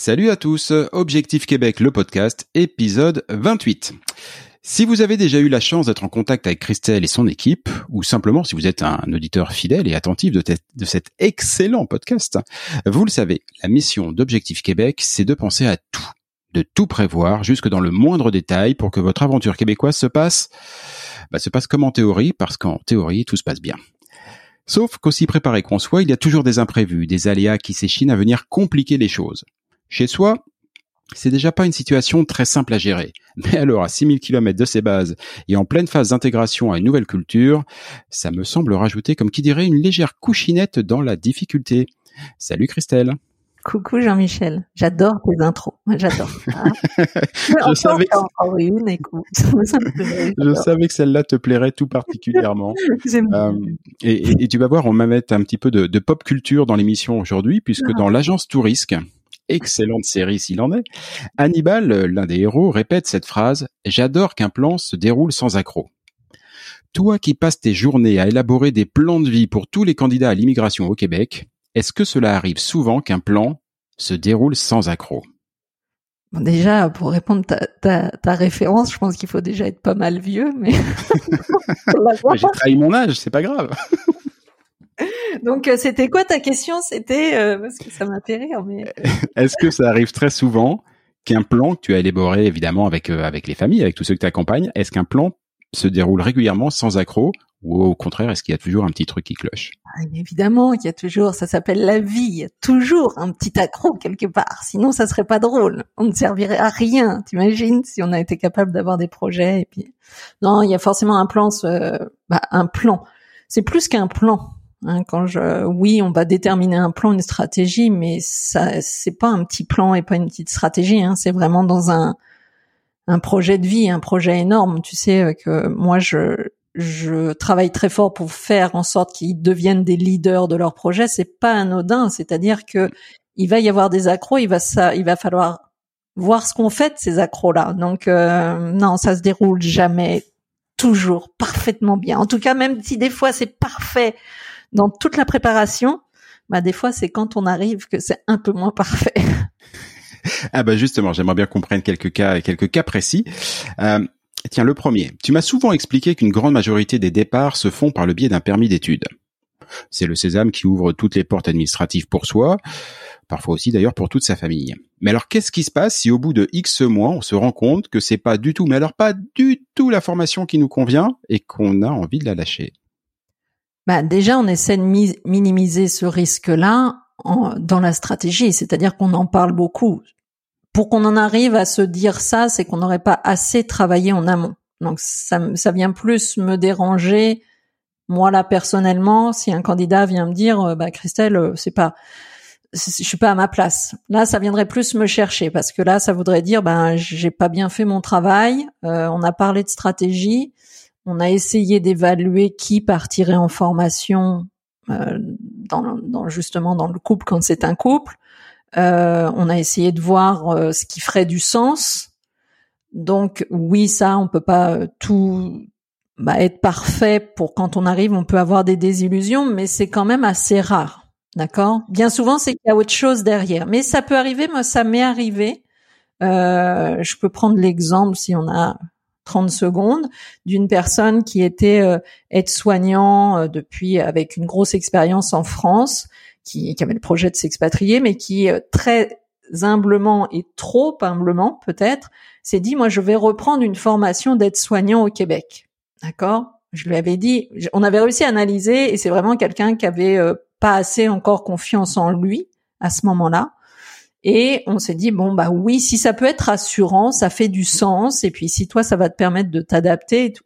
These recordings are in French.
Salut à tous, Objectif Québec, le podcast, épisode 28. Si vous avez déjà eu la chance d'être en contact avec Christelle et son équipe, ou simplement si vous êtes un auditeur fidèle et attentif de, cet excellent podcast, vous le savez, la mission d'Objectif Québec, c'est de penser à tout, de tout prévoir jusque dans le moindre détail pour que votre aventure québécoise se passe, bah, se passe comme en théorie, parce qu'en théorie, tout se passe bien. Sauf qu'aussi préparé qu'on soit, il y a toujours des imprévus, des aléas qui s'échinent à venir compliquer les choses. Chez soi, c'est déjà pas une situation très simple à gérer. Mais alors, à 6000 km de ses bases et en pleine phase d'intégration à une nouvelle culture, ça me semble rajouter, comme qui dirait, une légère couchinette dans la difficulté. Salut Christelle. Coucou Jean-Michel, j'adore tes intros, j'adore. je savais que... une, écoute. je savais que celle-là te plairait tout particulièrement. euh, et, et, tu vas voir, on va mettre un petit peu de, de pop culture dans l'émission aujourd'hui, puisque ah. dans l'agence Tourisque, excellente série s'il en est, Hannibal, l'un des héros, répète cette phrase « J'adore qu'un plan se déroule sans accroc ». Toi qui passes tes journées à élaborer des plans de vie pour tous les candidats à l'immigration au Québec, est-ce que cela arrive souvent qu'un plan se déroule sans accroc? Bon, déjà, pour répondre ta, ta, ta référence, je pense qu'il faut déjà être pas mal vieux, mais. J'ai trahi mon âge, c'est pas grave. Donc, euh, c'était quoi ta question? C'était euh, parce que ça m'a fait rire. Mais est-ce que ça arrive très souvent qu'un plan que tu as élaboré évidemment avec euh, avec les familles, avec tous ceux que tu accompagnes, est-ce qu'un plan se déroule régulièrement sans accroc ou au contraire, est-ce qu'il y a toujours un petit truc qui cloche? Ah, Évidemment qu'il y a toujours, ça s'appelle la vie, il y a toujours un petit accro quelque part. Sinon, ça serait pas drôle. On ne servirait à rien. T'imagines si on a été capable d'avoir des projets et puis non, il y a forcément un plan, bah, un plan. C'est plus qu'un plan. Hein, quand je, oui, on va déterminer un plan, une stratégie, mais ça, c'est pas un petit plan et pas une petite stratégie. Hein, c'est vraiment dans un un projet de vie, un projet énorme. Tu sais que moi, je je travaille très fort pour faire en sorte qu'ils deviennent des leaders de leur projet. C'est pas anodin, c'est-à-dire que il va y avoir des accros, il va ça, il va falloir voir ce qu'on fait de ces accros-là. Donc euh, non, ça se déroule jamais toujours parfaitement bien. En tout cas, même si des fois c'est parfait dans toute la préparation, bah des fois c'est quand on arrive que c'est un peu moins parfait. ah bah justement, j'aimerais bien qu'on prenne quelques cas, quelques cas précis. Euh, Tiens, le premier. Tu m'as souvent expliqué qu'une grande majorité des départs se font par le biais d'un permis d'études. C'est le sésame qui ouvre toutes les portes administratives pour soi, parfois aussi d'ailleurs pour toute sa famille. Mais alors qu'est-ce qui se passe si au bout de X mois, on se rend compte que c'est pas du tout, mais alors pas du tout la formation qui nous convient et qu'on a envie de la lâcher? Bah déjà, on essaie de minimiser ce risque-là dans la stratégie, c'est-à-dire qu'on en parle beaucoup pour qu'on en arrive à se dire ça, c'est qu'on n'aurait pas assez travaillé en amont. Donc ça, ça vient plus me déranger moi là personnellement si un candidat vient me dire euh, bah Christelle euh, c'est pas je suis pas à ma place. Là, ça viendrait plus me chercher parce que là, ça voudrait dire ben j'ai pas bien fait mon travail. Euh, on a parlé de stratégie, on a essayé d'évaluer qui partirait en formation dans, dans, justement dans le couple quand c'est un couple. Euh, on a essayé de voir euh, ce qui ferait du sens. Donc oui, ça, on peut pas euh, tout bah, être parfait pour quand on arrive, on peut avoir des désillusions, mais c'est quand même assez rare. D'accord? Bien souvent, c'est qu'il y a autre chose derrière. Mais ça peut arriver, moi, ça m'est arrivé. Euh, je peux prendre l'exemple, si on a 30 secondes, d'une personne qui était euh, aide-soignant euh, depuis, avec une grosse expérience en France, qui, qui avait le projet de s'expatrier, mais qui euh, très humblement et trop humblement peut-être s'est dit moi je vais reprendre une formation d'aide-soignant au Québec. D'accord? Je lui avais dit, on avait réussi à analyser et c'est vraiment quelqu'un qui avait euh, pas assez encore confiance en lui à ce moment-là. Et on s'est dit bon bah oui, si ça peut être rassurant, ça fait du sens. Et puis si toi ça va te permettre de t'adapter et tout.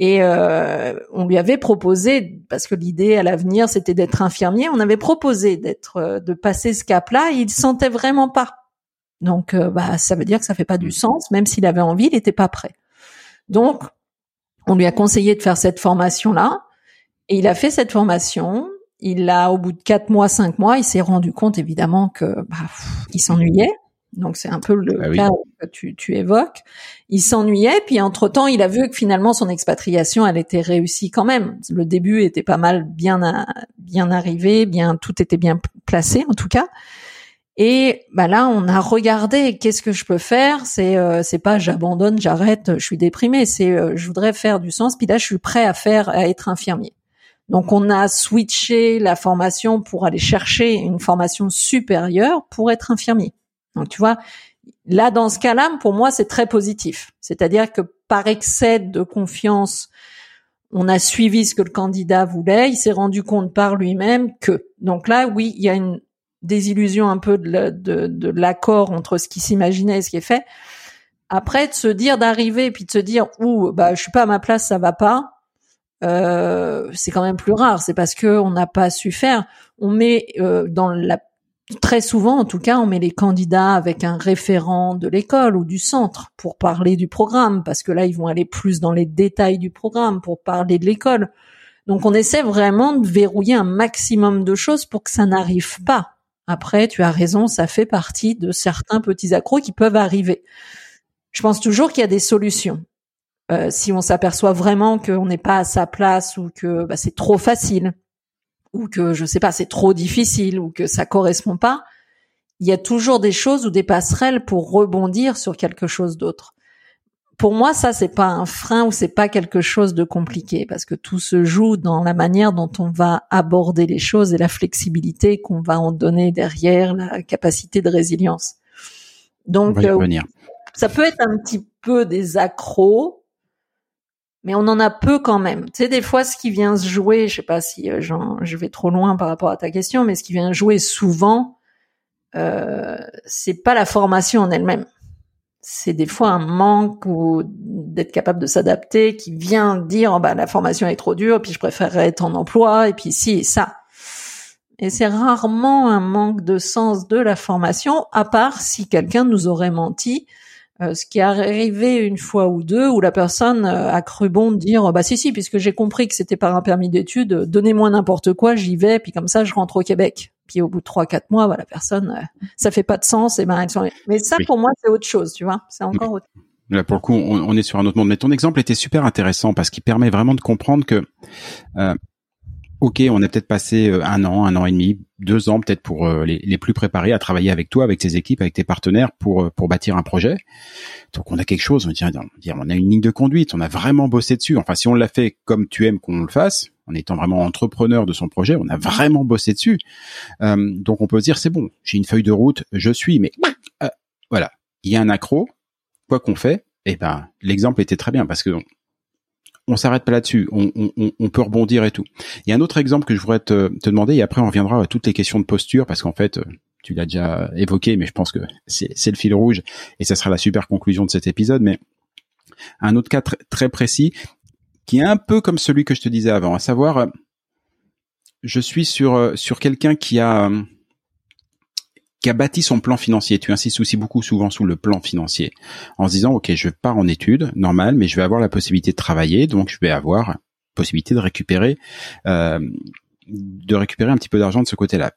Et euh, on lui avait proposé, parce que l'idée à l'avenir c'était d'être infirmier, on avait proposé d'être, euh, de passer ce cap-là. il sentait vraiment pas. Donc euh, bah ça veut dire que ça fait pas du sens, même s'il avait envie, il n'était pas prêt. Donc on lui a conseillé de faire cette formation-là, et il a fait cette formation. Il a, au bout de quatre mois, cinq mois, il s'est rendu compte évidemment que bah, il s'ennuyait. Donc c'est un peu le ah cas que tu, tu évoques. Il s'ennuyait, puis entre temps, il a vu que finalement son expatriation, elle était réussie quand même. Le début était pas mal bien bien arrivé, bien tout était bien placé en tout cas. Et bah là, on a regardé qu'est-ce que je peux faire? C'est euh, c'est pas j'abandonne, j'arrête, je suis déprimé. C'est euh, je voudrais faire du sens. Puis là, je suis prêt à faire à être infirmier. Donc on a switché la formation pour aller chercher une formation supérieure pour être infirmier. Donc tu vois, là dans ce cas-là, pour moi c'est très positif. C'est-à-dire que par excès de confiance, on a suivi ce que le candidat voulait, il s'est rendu compte par lui-même que. Donc là, oui, il y a une désillusion un peu de, l'accord entre ce qu'il s'imaginait et ce qui est fait. Après, de se dire d'arriver puis de se dire ouh bah je suis pas à ma place, ça va pas euh, c'est quand même plus rare. C'est parce que on n'a pas su faire. On met euh, dans la très souvent, en tout cas, on met les candidats avec un référent de l'école ou du centre pour parler du programme, parce que là, ils vont aller plus dans les détails du programme pour parler de l'école. Donc, on essaie vraiment de verrouiller un maximum de choses pour que ça n'arrive pas. Après, tu as raison, ça fait partie de certains petits accros qui peuvent arriver. Je pense toujours qu'il y a des solutions. Euh, si on s'aperçoit vraiment qu'on n'est pas à sa place ou que bah, c'est trop facile ou que je sais pas c'est trop difficile ou que ça correspond pas, il y a toujours des choses ou des passerelles pour rebondir sur quelque chose d'autre. Pour moi, ça c'est pas un frein ou c'est pas quelque chose de compliqué parce que tout se joue dans la manière dont on va aborder les choses et la flexibilité qu'on va en donner derrière, la capacité de résilience. Donc, euh, ça peut être un petit peu des accros, mais on en a peu quand même. Tu sais, des fois, ce qui vient se jouer, je sais pas si euh, je vais trop loin par rapport à ta question, mais ce qui vient jouer souvent, euh, c'est pas la formation en elle-même. C'est des fois un manque ou d'être capable de s'adapter qui vient dire oh, bah la formation est trop dure, puis je préférerais être en emploi, et puis si et ça. Et c'est rarement un manque de sens de la formation, à part si quelqu'un nous aurait menti euh, ce qui est arrivé une fois ou deux où la personne euh, a cru bon de dire bah si si puisque j'ai compris que c'était par un permis d'études donnez-moi n'importe quoi j'y vais puis comme ça je rentre au Québec. Puis au bout de trois quatre mois bah, la personne euh, ça fait pas de sens et ben mais ça pour moi c'est autre chose tu vois. C'est encore autre Là, pour le coup, on, est sur un autre monde. Mais ton exemple était super intéressant parce qu'il permet vraiment de comprendre que ok, on a peut-être passé euh, un an, un an et demi, deux ans peut-être pour euh, les, plus préparés à travailler avec toi, avec tes équipes, avec tes partenaires pour euh, pour bâtir un projet. Donc on a quelque chose, on dit, on a une ligne de conduite, on a vraiment bossé dessus. Enfin, si on l'a fait comme tu aimes qu'on le fasse, en étant vraiment entrepreneur de son projet, on a vraiment bossé dessus. donc on peut se dire c'est bon, j'ai une feuille de route, je suis, mais voilà, il y a un accro, quoi qu'on fait, et eh ben l'exemple était très bien parce que on s'arrête pas là-dessus. On, peut rebondir et tout. Il y a un autre exemple que je voudrais te, demander et après on reviendra à toutes les questions de posture parce qu'en fait, tu l'as déjà évoqué, mais je pense que c'est le fil rouge et ça sera la super conclusion de cet épisode. Mais un autre cas très précis qui est un peu comme celui que je te disais avant, à savoir, je suis sur sur quelqu'un qui a qui bâti son plan financier. Tu insistes aussi beaucoup souvent sous le plan financier, en se disant ok, je pars en études, normal, mais je vais avoir la possibilité de travailler, donc je vais avoir possibilité de récupérer, euh, de récupérer un petit peu d'argent de ce côté-là.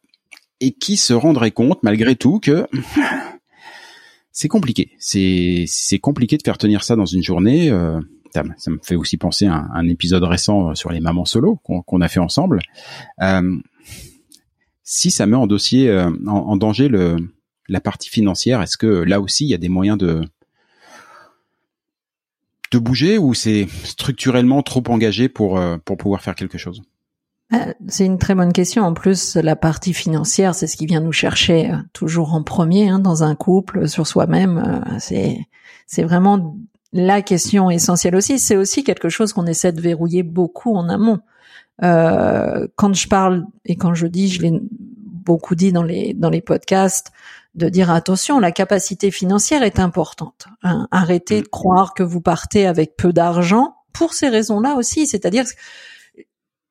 Et qui se rendrait compte malgré tout que c'est compliqué. C'est c'est compliqué de faire tenir ça dans une journée. Euh, ça, me fait aussi penser à un, épisode récent sur les mamans solo qu'on a fait ensemble. Euh, si ça met en dossier, euh, en, danger le, la partie financière, est-ce que là aussi il y a des moyens de de bouger ou c'est structurellement trop engagé pour euh, pour pouvoir faire quelque chose? Euh, c'est une très bonne question. En plus, la partie financière, c'est ce qui vient nous chercher toujours en premier hein, dans un couple, sur soi-même. C'est c'est vraiment la question essentielle aussi. C'est aussi quelque chose qu'on essaie de verrouiller beaucoup en amont. Euh, quand je parle et quand je dis, je l'ai beaucoup dit dans les dans les podcasts, de dire attention, la capacité financière est importante. Hein. Arrêtez de croire que vous partez avec peu d'argent pour ces raisons-là aussi. C'est-à-dire,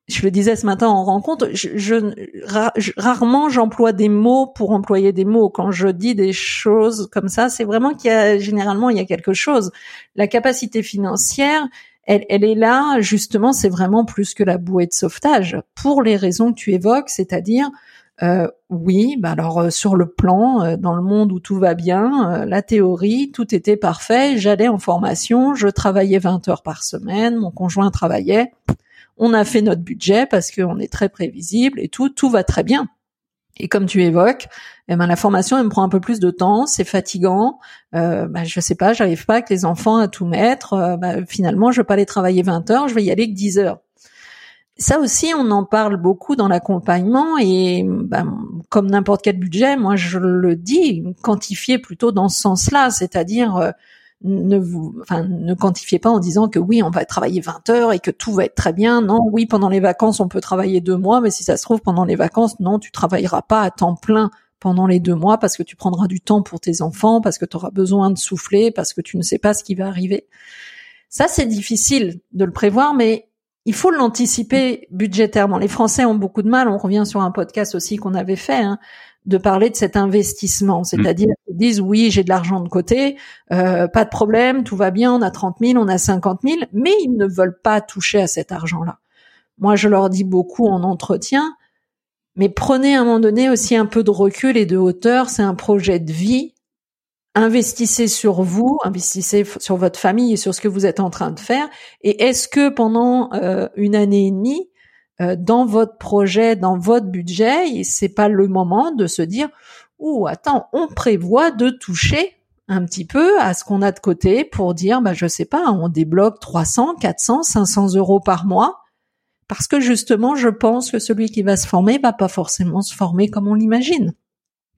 je le disais ce matin en rencontre, je, je rarement j'emploie des mots pour employer des mots. Quand je dis des choses comme ça, c'est vraiment qu'il y a généralement il y a quelque chose. La capacité financière, elle, elle est là, justement, c'est vraiment plus que la bouée de sauvetage, pour les raisons que tu évoques, c'est-à-dire, euh, oui, bah alors euh, sur le plan, euh, dans le monde où tout va bien, la théorie, tout était parfait, j'allais en formation, je travaillais 20 heures par semaine, mon conjoint travaillait, on a fait notre budget parce qu'on est très prévisible et tout, tout va très bien. Et comme tu évoques, eh ben la formation elle me prend un peu plus de temps, c'est fatigant. Euh, ben, je sais pas, j'arrive pas avec les enfants à tout mettre. Ben, finalement, je vais pas aller travailler 20 heures, je vais y aller que 10 heures. Ça aussi, on en parle beaucoup dans l'accompagnement et ben, comme n'importe quel budget, moi je le dis, quantifier plutôt dans ce sens-là, c'est-à-dire euh, ne vous, quantifiez pas en disant que oui, on va travailler 20 heures et que tout va être très bien. Non, oui, pendant les vacances, on peut travailler deux mois, mais si ça se trouve, pendant les vacances, non, tu travailleras pas à temps plein pendant les deux mois parce que tu prendras du temps pour tes enfants, parce que tu auras besoin de souffler, parce que tu ne sais pas ce qui va arriver. Ça, c'est difficile de le prévoir, mais il faut l'anticiper budgétairement. Les Français ont beaucoup de mal. On revient sur un podcast aussi qu'on avait fait. Hein, de parler de cet investissement, mm. c'est-à-dire qu'ils disent oui, j'ai de l'argent de côté, euh, pas de problème, tout va bien, on a 30 000, on a 50 000, mais ils ne veulent pas toucher à cet argent-là. Moi, je leur dis beaucoup en entretien, mais prenez à un moment donné aussi un peu de recul et de hauteur, c'est un projet de vie. Investissez sur vous, investissez sur votre famille et sur ce que vous êtes en train de faire. Et est-ce que pendant euh, une année et demie, euh, dans votre projet, dans votre budget, c'est pas le moment de se dire ou attends, on prévoit de toucher un petit peu à ce qu'on a de côté pour dire bah je sais pas, on débloque 300, 400, 500 euros par mois parce que justement je pense que celui qui va se former va pas forcément se former comme on l'imagine.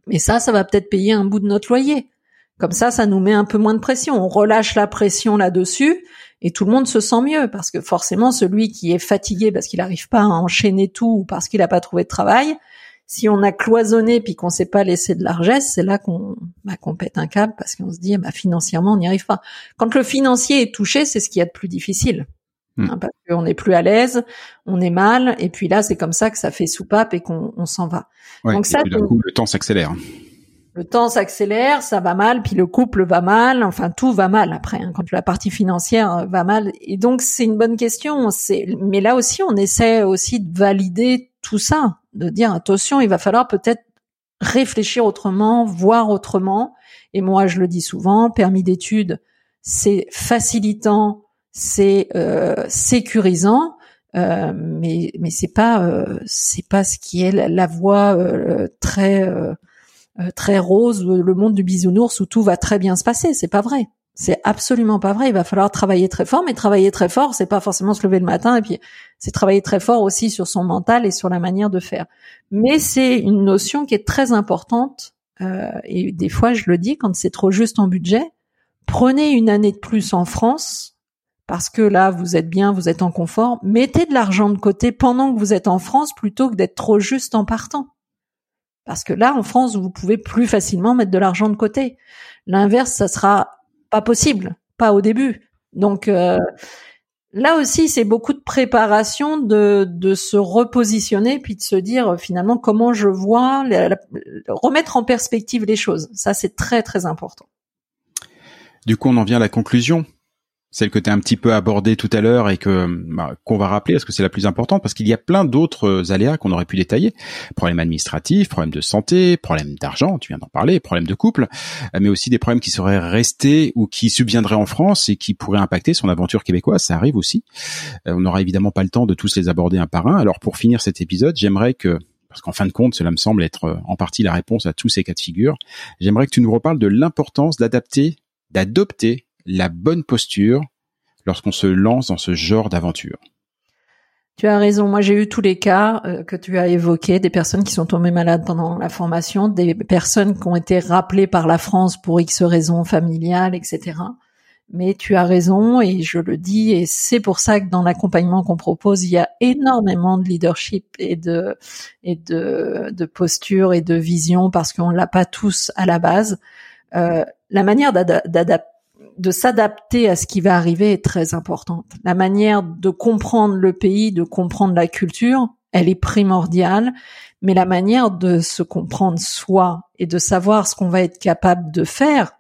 Mais ça, ça va peut-être payer un bout de notre loyer. Comme ça, ça nous met un peu moins de pression. On relâche la pression là-dessus et tout le monde se sent mieux parce que forcément celui qui est fatigué parce qu'il n'arrive pas à enchaîner tout ou parce qu'il n'a pas trouvé de travail, si on a cloisonné puis qu'on sait pas laisser de largesse, c'est là qu'on bah, qu'on pète un câble parce qu'on se dit bah financièrement on n'y arrive pas. Quand le financier est touché, c'est ce qui y a de plus difficile. Hmm. Hein, parce qu'on n'est plus à l'aise, on est mal, et puis là c'est comme ça que ça fait soupape et qu'on s'en va. Donc ça, coup, le temps s'accélère le temps s'accélère, ça va mal, puis le couple va mal, enfin tout va mal après, hein, quand la partie financière euh, va mal. Et donc c'est une bonne question. Mais là aussi on essaie aussi de valider tout ça, de dire attention, il va falloir peut-être réfléchir autrement, voir autrement. Et moi je le dis souvent, permis d'études, c'est facilitant, c'est euh, sécurisant. Euh, mais mais c'est pas euh, c'est pas ce qui est la, la voie euh, très euh, très rose, le monde du bisounours où tout va très bien se passer. C'est pas vrai. C'est absolument pas vrai. Il va falloir travailler très fort, mais travailler très fort, c'est pas forcément se lever le matin et puis c'est travailler très fort aussi sur son mental et sur la manière de faire. Mais c'est une notion qui est très importante euh, et des fois je le dis quand c'est trop juste en budget, prenez une année de plus en France parce que là vous êtes bien, vous êtes en confort, mettez de l'argent de côté pendant que vous êtes en France plutôt que d'être trop juste en partant. Parce que là, en France, vous pouvez plus facilement mettre de l'argent de côté. L'inverse, ça sera pas possible, pas au début. Donc euh, là aussi, c'est beaucoup de préparation de, de se repositionner, puis de se dire finalement comment je vois, remettre en perspective les choses. Ça, c'est très très important. Du coup, on en vient à la conclusion. Celle que tu as un petit peu abordée tout à l'heure et que bah, qu'on va rappeler parce que c'est la plus importante parce qu'il y a plein d'autres euh, aléas qu'on aurait pu détailler. Problèmes administratifs problèmes de santé problèmes d'argent tu viens d'en parler problèmes de couple euh, mais aussi des problèmes qui seraient restés ou qui subviendraient en France et qui pourraient impacter son aventure québécoise. Ça arrive aussi. Euh, on n'aura évidemment pas le temps de tous les aborder un par un. Alors pour finir cet épisode j'aimerais que parce qu'en fin de compte, cela me semble être en partie la réponse à tous ces cas de figure. J'aimerais que tu nous reparles de l'importance d'adapter, d'adopter la bonne posture lorsqu'on se lance dans ce genre d'aventure. Tu as raison. Moi, j'ai eu tous les cas euh, que tu as évoqués, des personnes qui sont tombées malades pendant la formation, des personnes qui ont été rappelées par la France pour X raisons familiales, etc. Mais tu as raison et je le dis et c'est pour ça que dans l'accompagnement qu'on propose, il y a énormément de leadership et de et de, de posture et de vision parce qu'on l'a pas tous à la base. Euh, la manière d'adapter de s'adapter à ce qui va arriver est très importante. La manière de comprendre le pays, de comprendre la culture, elle est primordiale, mais la manière de se comprendre soi et de savoir ce qu'on va être capable de faire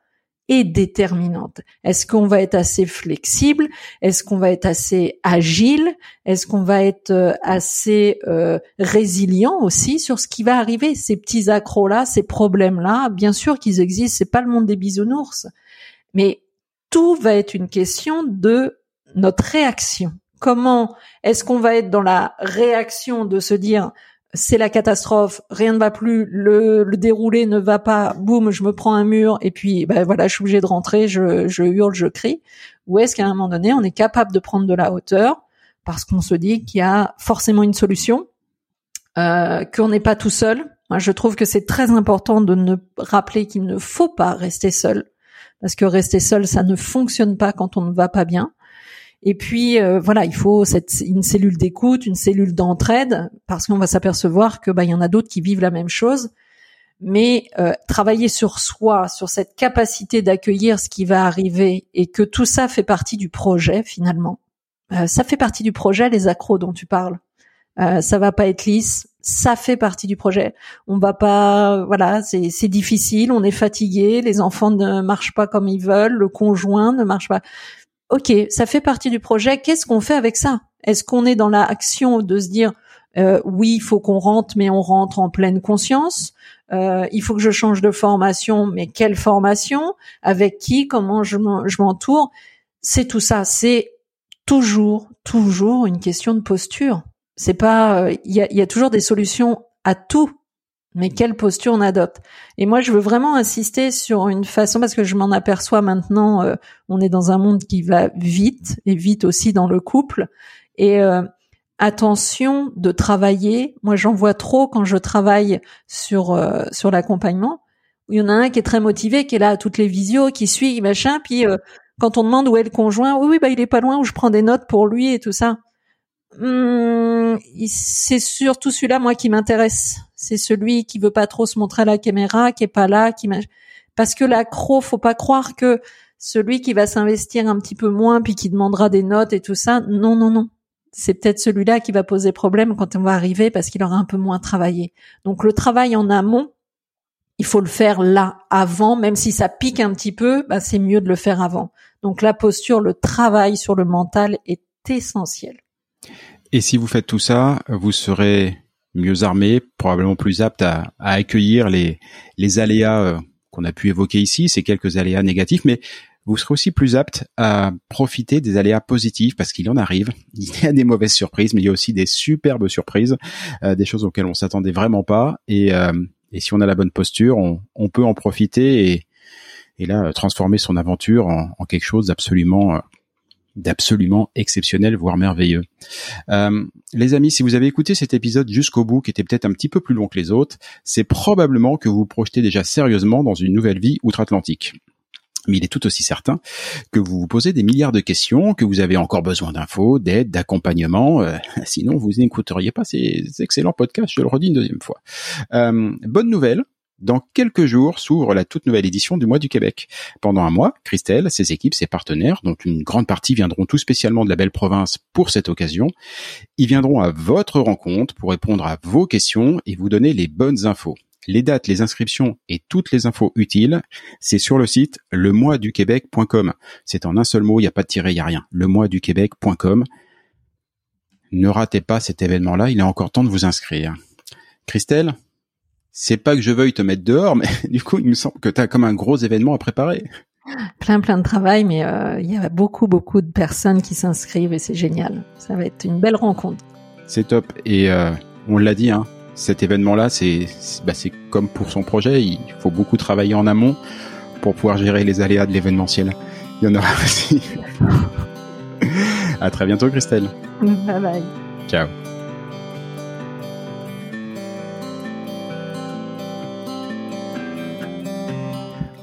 est déterminante. Est-ce qu'on va être assez flexible? Est-ce qu'on va être assez agile? Est-ce qu'on va être euh, assez euh, résilient aussi sur ce qui va arriver? Ces petits accros-là, ces problèmes-là, bien sûr qu'ils existent. C'est pas le monde des bisounours, mais tout va être une question de notre réaction. Comment est-ce qu'on va être dans la réaction de se dire c'est la catastrophe, rien ne va plus, le, déroulé ne va pas, boum, je me prends un mur et puis ben voilà, je suis obligé de rentrer, je, je hurle, je crie. Ou est-ce qu'à un moment donné, on est capable de prendre de la hauteur parce qu'on se dit qu'il y a forcément une solution, euh, qu'on n'est pas tout seul? Moi, je trouve que c'est très important de ne rappeler qu'il ne faut pas rester seul parce que rester seul, ça ne fonctionne pas quand on ne va pas bien. Et puis euh, voilà, il faut une cellule d'écoute, une cellule d'entraide, parce qu'on va s'apercevoir que bah il y en a d'autres qui vivent la même chose. Mais euh, travailler sur soi, sur cette capacité d'accueillir ce qui va arriver, et que tout ça fait partie du projet finalement. Euh, ça fait partie du projet, les accros dont tu parles. Ça va pas être lisse, ça fait partie du projet. On va pas, voilà, c'est difficile, on est fatigué, les enfants ne marchent pas comme ils veulent, le conjoint ne marche pas. Ok, ça fait partie du projet. Qu'est-ce qu'on fait avec ça? Est-ce qu'on est dans l'action de se dire euh, oui, il faut qu'on rentre, mais on rentre en pleine conscience? Euh, il faut que je change de formation, mais quelle formation? Avec qui? Comment je m'entoure? C'est tout ça. C'est toujours, toujours une question de posture. C'est pas, il y a, y a toujours des solutions à tout, mais quelle posture on adopte. Et moi, je veux vraiment insister sur une façon parce que je m'en aperçois maintenant. Euh, on est dans un monde qui va vite et vite aussi dans le couple. Et euh, attention de travailler. Moi, j'en vois trop quand je travaille sur euh, sur l'accompagnement. Il y en a un qui est très motivé, qui est là à toutes les visios, qui suit, machin. Puis quand on demande où est le conjoint, oui, oui, bah il est pas loin, où je prends des notes pour lui et tout ça. Hum, c'est surtout celui-là moi qui m'intéresse. C'est celui qui veut pas trop se montrer à la caméra, qui est pas là, qui parce que l'accro, faut pas croire que celui qui va s'investir un petit peu moins puis qui demandera des notes et tout ça, non non non. C'est peut-être celui-là qui va poser problème quand on va arriver parce qu'il aura un peu moins travaillé. Donc le travail en amont, il faut le faire là avant, même si ça pique un petit peu, bah c'est mieux de le faire avant. Donc la posture, le travail sur le mental est essentiel. Et si vous faites tout ça, vous serez mieux armé, probablement plus apte à, accueillir les, les aléas euh, qu'on a pu évoquer ici, ces quelques aléas négatifs, mais vous serez aussi plus apte à profiter des aléas positifs parce qu'il en arrive. Il y a des mauvaises surprises, mais il y a aussi des superbes surprises, euh, des choses auxquelles on s'attendait vraiment pas. Et, euh, si on a la bonne posture, on, peut en profiter et, et là transformer son aventure en, en quelque chose d'absolument d'absolument exceptionnel, voire merveilleux. Euh, les amis, si vous avez écouté cet épisode jusqu'au bout, qui était peut-être un petit peu plus long que les autres, c'est probablement que vous vous projetez déjà sérieusement dans une nouvelle vie outre-Atlantique. Mais il est tout aussi certain que vous vous posez des milliards de questions, que vous avez encore besoin d'infos, d'aide, d'accompagnement. Euh, sinon, vous n'écouteriez pas ces excellents podcasts, je le redis une deuxième fois. Euh, bonne nouvelle, dans quelques jours s'ouvre la toute nouvelle édition du Mois du Québec. Pendant un mois, Christelle, ses équipes, ses partenaires, dont une grande partie viendront tout spécialement de la belle province pour cette occasion, ils viendront à votre rencontre pour répondre à vos questions et vous donner les bonnes infos. les dates, les inscriptions et toutes les infos utiles, c'est sur le site lemoisduquebec.com. C'est en un seul mot, il n'y a pas de tiré, il n'y a rien. lemoisduquebec.com. Ne ratez pas cet événement-là, il est encore temps de vous inscrire. Christelle, c'est pas que je veuille te mettre dehors, mais du coup, il me semble que tu as comme un gros événement à préparer. Plein, plein de travail, mais euh, il y a beaucoup, beaucoup de personnes qui s'inscrivent et c'est génial. Ça va être une belle rencontre. C'est top. Et euh, on l'a dit, hein, cet événement-là, c'est bah, comme pour son projet, il faut beaucoup travailler en amont pour pouvoir gérer les aléas de l'événementiel. Il y en aura aussi. à très bientôt, Christelle. Bye bye. Ciao.